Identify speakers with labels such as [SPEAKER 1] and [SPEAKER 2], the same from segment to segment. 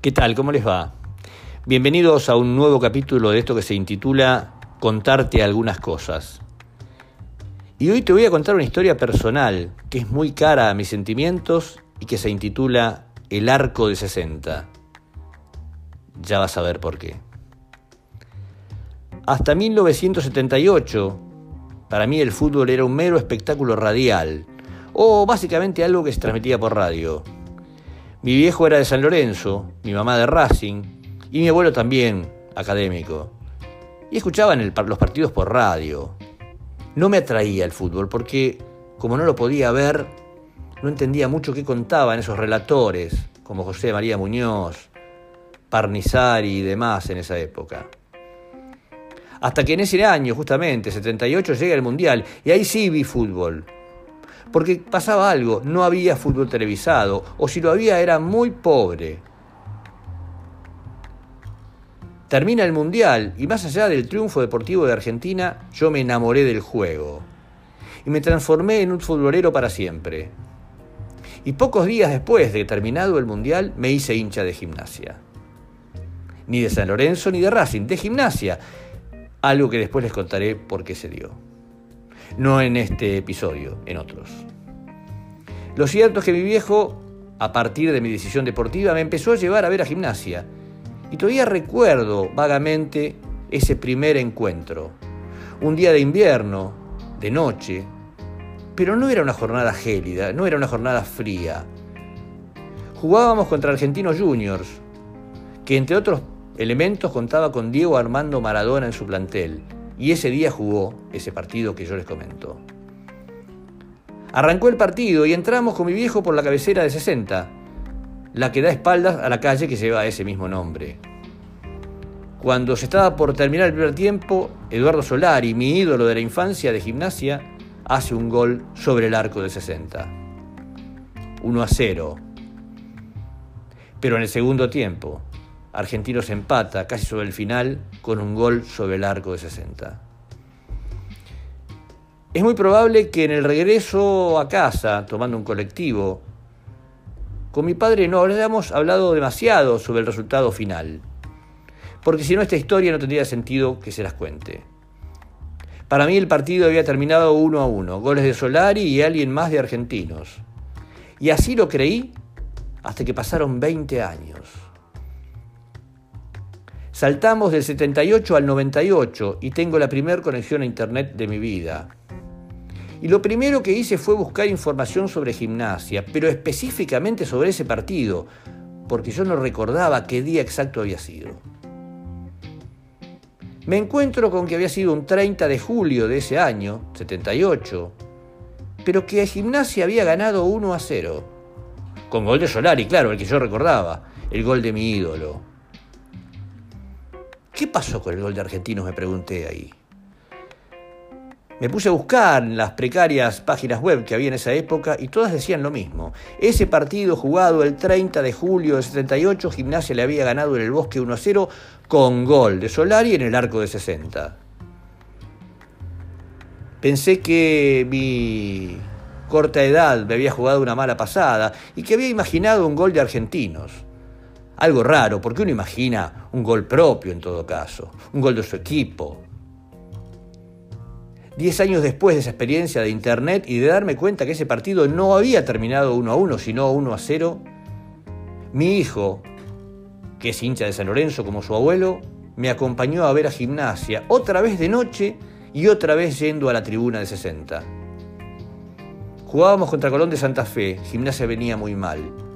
[SPEAKER 1] ¿Qué tal? ¿Cómo les va? Bienvenidos a un nuevo capítulo de esto que se intitula Contarte algunas cosas. Y hoy te voy a contar una historia personal que es muy cara a mis sentimientos y que se intitula El Arco de 60. Ya vas a ver por qué. Hasta 1978, para mí el fútbol era un mero espectáculo radial, o básicamente algo que se transmitía por radio. Mi viejo era de San Lorenzo, mi mamá de Racing y mi abuelo también, académico. Y escuchaban los partidos por radio. No me atraía el fútbol porque, como no lo podía ver, no entendía mucho qué contaban esos relatores, como José María Muñoz, Parnizari y demás en esa época. Hasta que en ese año, justamente, 78, llega el Mundial y ahí sí vi fútbol. Porque pasaba algo, no había fútbol televisado, o si lo había era muy pobre. Termina el Mundial y más allá del triunfo deportivo de Argentina, yo me enamoré del juego. Y me transformé en un futbolero para siempre. Y pocos días después de terminado el Mundial me hice hincha de gimnasia. Ni de San Lorenzo ni de Racing, de gimnasia. Algo que después les contaré por qué se dio. No en este episodio, en otros. Lo cierto es que mi viejo, a partir de mi decisión deportiva, me empezó a llevar a ver a gimnasia. Y todavía recuerdo vagamente ese primer encuentro. Un día de invierno, de noche, pero no era una jornada gélida, no era una jornada fría. Jugábamos contra Argentinos Juniors, que entre otros elementos contaba con Diego Armando Maradona en su plantel, y ese día jugó ese partido que yo les comento. Arrancó el partido y entramos con mi viejo por la cabecera de 60, la que da espaldas a la calle que lleva ese mismo nombre. Cuando se estaba por terminar el primer tiempo, Eduardo Solari, mi ídolo de la infancia de gimnasia, hace un gol sobre el arco de 60. 1 a 0. Pero en el segundo tiempo, Argentinos empata casi sobre el final con un gol sobre el arco de 60. Es muy probable que en el regreso a casa, tomando un colectivo, con mi padre no hayamos hablado demasiado sobre el resultado final, porque si no esta historia no tendría sentido que se las cuente. Para mí el partido había terminado uno a uno, goles de Solari y alguien más de argentinos. Y así lo creí hasta que pasaron 20 años. Saltamos del 78 al 98 y tengo la primera conexión a internet de mi vida. Y lo primero que hice fue buscar información sobre gimnasia, pero específicamente sobre ese partido, porque yo no recordaba qué día exacto había sido. Me encuentro con que había sido un 30 de julio de ese año, 78, pero que Gimnasia había ganado 1 a 0. Con gol de Solari, claro, el que yo recordaba, el gol de mi ídolo. ¿Qué pasó con el gol de Argentinos? Me pregunté ahí. Me puse a buscar en las precarias páginas web que había en esa época y todas decían lo mismo. Ese partido jugado el 30 de julio de 78, Gimnasia le había ganado en el Bosque 1 a 0 con gol de Solari en el arco de 60. Pensé que mi corta edad me había jugado una mala pasada y que había imaginado un gol de argentinos. Algo raro, porque uno imagina un gol propio en todo caso, un gol de su equipo, Diez años después de esa experiencia de Internet y de darme cuenta que ese partido no había terminado 1 a 1, sino 1 a 0, mi hijo, que es hincha de San Lorenzo como su abuelo, me acompañó a ver a gimnasia, otra vez de noche y otra vez yendo a la tribuna de 60. Jugábamos contra Colón de Santa Fe, gimnasia venía muy mal.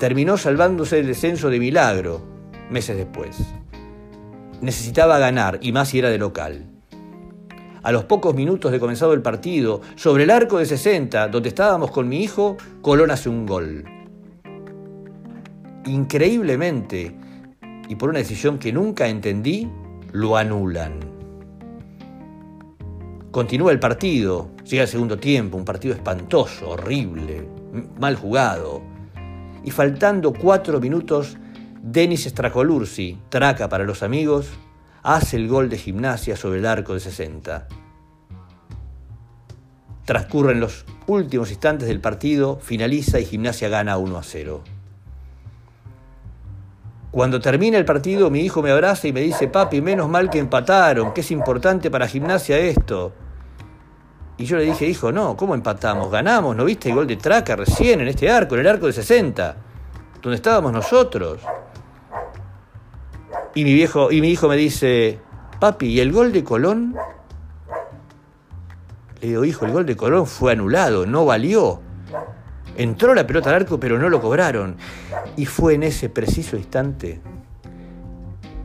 [SPEAKER 1] Terminó salvándose del descenso de milagro meses después. Necesitaba ganar, y más si era de local a los pocos minutos de comenzado el partido, sobre el arco de 60, donde estábamos con mi hijo, Colón hace un gol. Increíblemente, y por una decisión que nunca entendí, lo anulan. Continúa el partido, llega el segundo tiempo, un partido espantoso, horrible, mal jugado. Y faltando cuatro minutos, Denis Stracolursi, traca para los amigos, hace el gol de gimnasia sobre el arco de 60. Transcurren los últimos instantes del partido, finaliza y gimnasia gana 1 a 0. Cuando termina el partido, mi hijo me abraza y me dice, papi, menos mal que empataron, que es importante para gimnasia esto. Y yo le dije, hijo, no, ¿cómo empatamos? Ganamos, ¿no viste el gol de Traca recién en este arco, en el arco de 60, donde estábamos nosotros? Y mi viejo, y mi hijo me dice, papi, ¿y el gol de Colón? Le digo, hijo, el gol de Colón fue anulado, no valió. Entró la pelota al arco, pero no lo cobraron. Y fue en ese preciso instante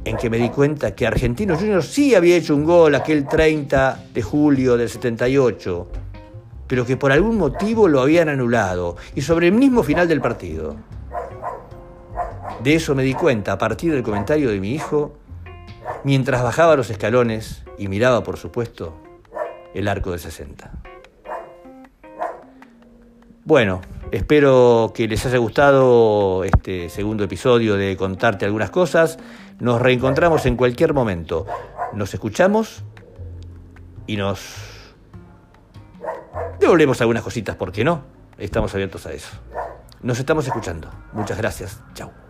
[SPEAKER 1] en que me di cuenta que Argentino Junior sí había hecho un gol aquel 30 de julio del 78, pero que por algún motivo lo habían anulado y sobre el mismo final del partido. De eso me di cuenta a partir del comentario de mi hijo mientras bajaba los escalones y miraba, por supuesto, el arco de 60. Bueno, espero que les haya gustado este segundo episodio de contarte algunas cosas. Nos reencontramos en cualquier momento. Nos escuchamos y nos devolvemos algunas cositas, ¿por qué no? Estamos abiertos a eso. Nos estamos escuchando. Muchas gracias. Chao.